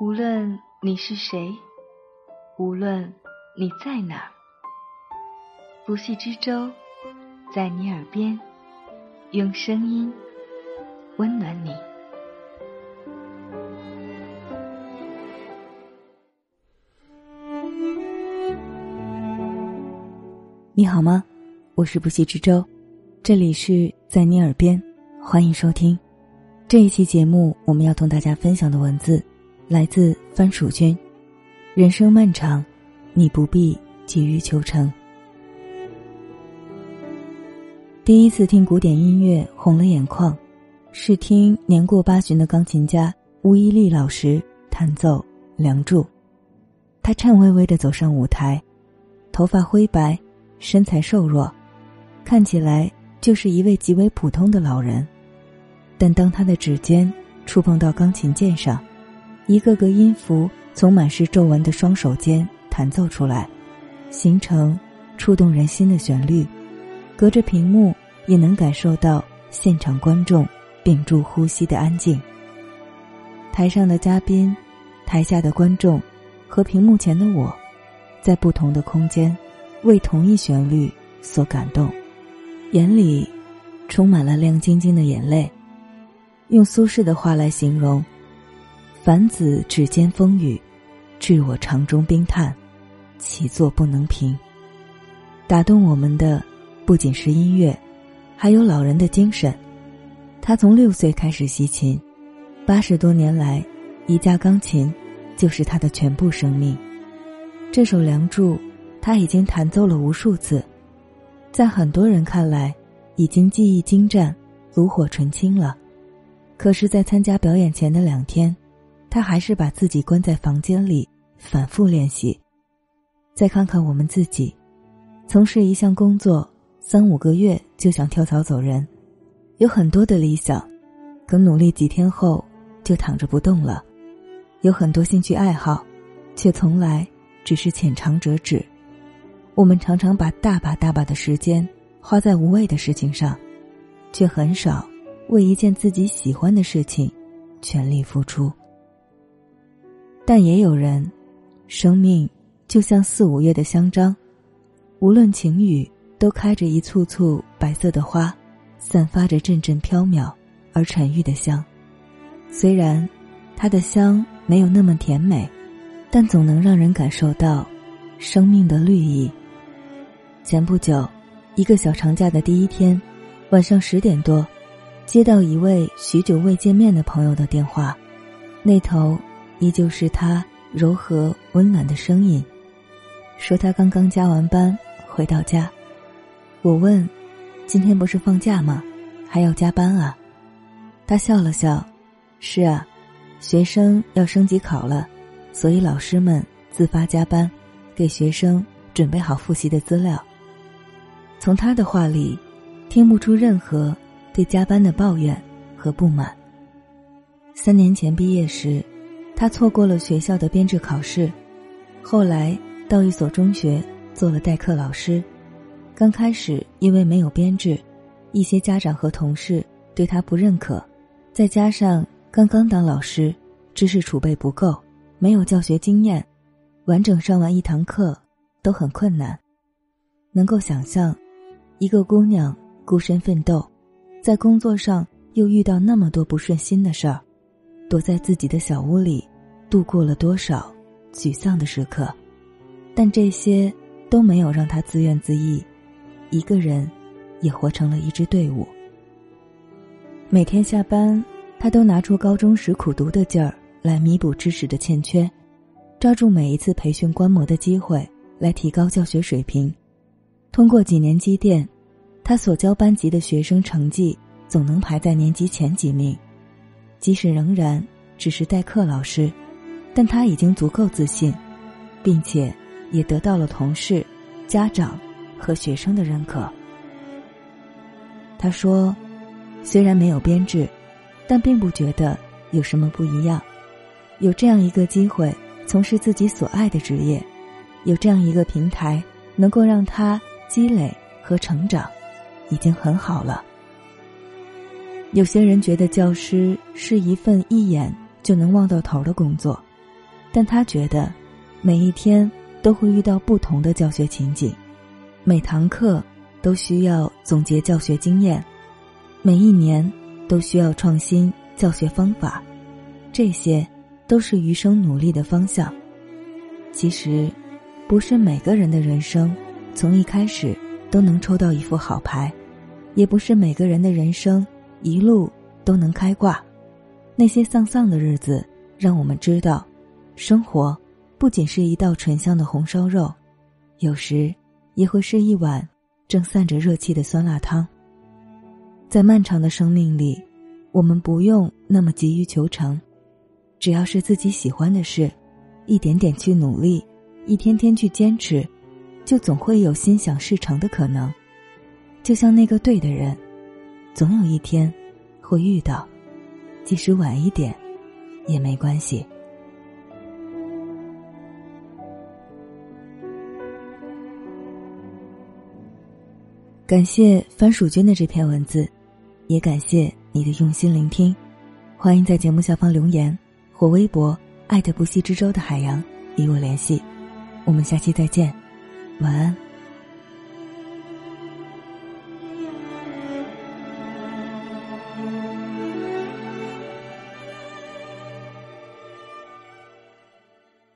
无论你是谁，无论你在哪儿，不系之舟在你耳边，用声音温暖你。你好吗？我是不息之舟，这里是在你耳边，欢迎收听这一期节目。我们要同大家分享的文字来自番薯君。人生漫长，你不必急于求成。第一次听古典音乐红了眼眶，是听年过八旬的钢琴家巫伊利老师弹奏《梁祝》。他颤巍巍的走上舞台，头发灰白。身材瘦弱，看起来就是一位极为普通的老人，但当他的指尖触碰到钢琴键上，一个个音符从满是皱纹的双手间弹奏出来，形成触动人心的旋律，隔着屏幕也能感受到现场观众屏住呼吸的安静。台上的嘉宾，台下的观众，和屏幕前的我，在不同的空间。为同一旋律所感动，眼里充满了亮晶晶的眼泪。用苏轼的话来形容：“凡子指尖风雨，致我肠中冰炭，起坐不能平。”打动我们的不仅是音乐，还有老人的精神。他从六岁开始习琴，八十多年来，一架钢琴就是他的全部生命。这首《梁祝》。他已经弹奏了无数次，在很多人看来，已经技艺精湛、炉火纯青了。可是，在参加表演前的两天，他还是把自己关在房间里反复练习。再看看我们自己，从事一项工作三五个月就想跳槽走人，有很多的理想，可努力几天后就躺着不动了；有很多兴趣爱好，却从来只是浅尝辄止。我们常常把大把大把的时间花在无谓的事情上，却很少为一件自己喜欢的事情全力付出。但也有人，生命就像四五月的香樟，无论晴雨，都开着一簇簇白色的花，散发着阵阵飘渺而沉郁的香。虽然它的香没有那么甜美，但总能让人感受到生命的绿意。前不久，一个小长假的第一天，晚上十点多，接到一位许久未见面的朋友的电话，那头依旧是他柔和温暖的声音，说他刚刚加完班回到家。我问：“今天不是放假吗？还要加班啊？”他笑了笑：“是啊，学生要升级考了，所以老师们自发加班，给学生准备好复习的资料。”从他的话里，听不出任何对加班的抱怨和不满。三年前毕业时，他错过了学校的编制考试，后来到一所中学做了代课老师。刚开始因为没有编制，一些家长和同事对他不认可，再加上刚刚当老师，知识储备不够，没有教学经验，完整上完一堂课都很困难。能够想象。一个姑娘孤身奋斗，在工作上又遇到那么多不顺心的事儿，躲在自己的小屋里，度过了多少沮丧的时刻，但这些都没有让他自怨自艾，一个人也活成了一支队伍。每天下班，他都拿出高中时苦读的劲儿来弥补知识的欠缺，抓住每一次培训观摩的机会来提高教学水平。通过几年积淀，他所教班级的学生成绩总能排在年级前几名。即使仍然只是代课老师，但他已经足够自信，并且也得到了同事、家长和学生的认可。他说：“虽然没有编制，但并不觉得有什么不一样。有这样一个机会从事自己所爱的职业，有这样一个平台能够让他。”积累和成长，已经很好了。有些人觉得教师是一份一眼就能望到头的工作，但他觉得，每一天都会遇到不同的教学情景，每堂课都需要总结教学经验，每一年都需要创新教学方法，这些都是余生努力的方向。其实，不是每个人的人生从一开始都能抽到一副好牌，也不是每个人的人生一路都能开挂。那些丧丧的日子，让我们知道，生活不仅是一道醇香的红烧肉，有时也会是一碗正散着热气的酸辣汤。在漫长的生命里，我们不用那么急于求成，只要是自己喜欢的事。一点点去努力，一天天去坚持，就总会有心想事成的可能。就像那个对的人，总有一天会遇到，即使晚一点也没关系。感谢番薯君的这篇文字，也感谢你的用心聆听。欢迎在节目下方留言或微博。爱的不息之舟的海洋，与我联系。我们下期再见，晚安。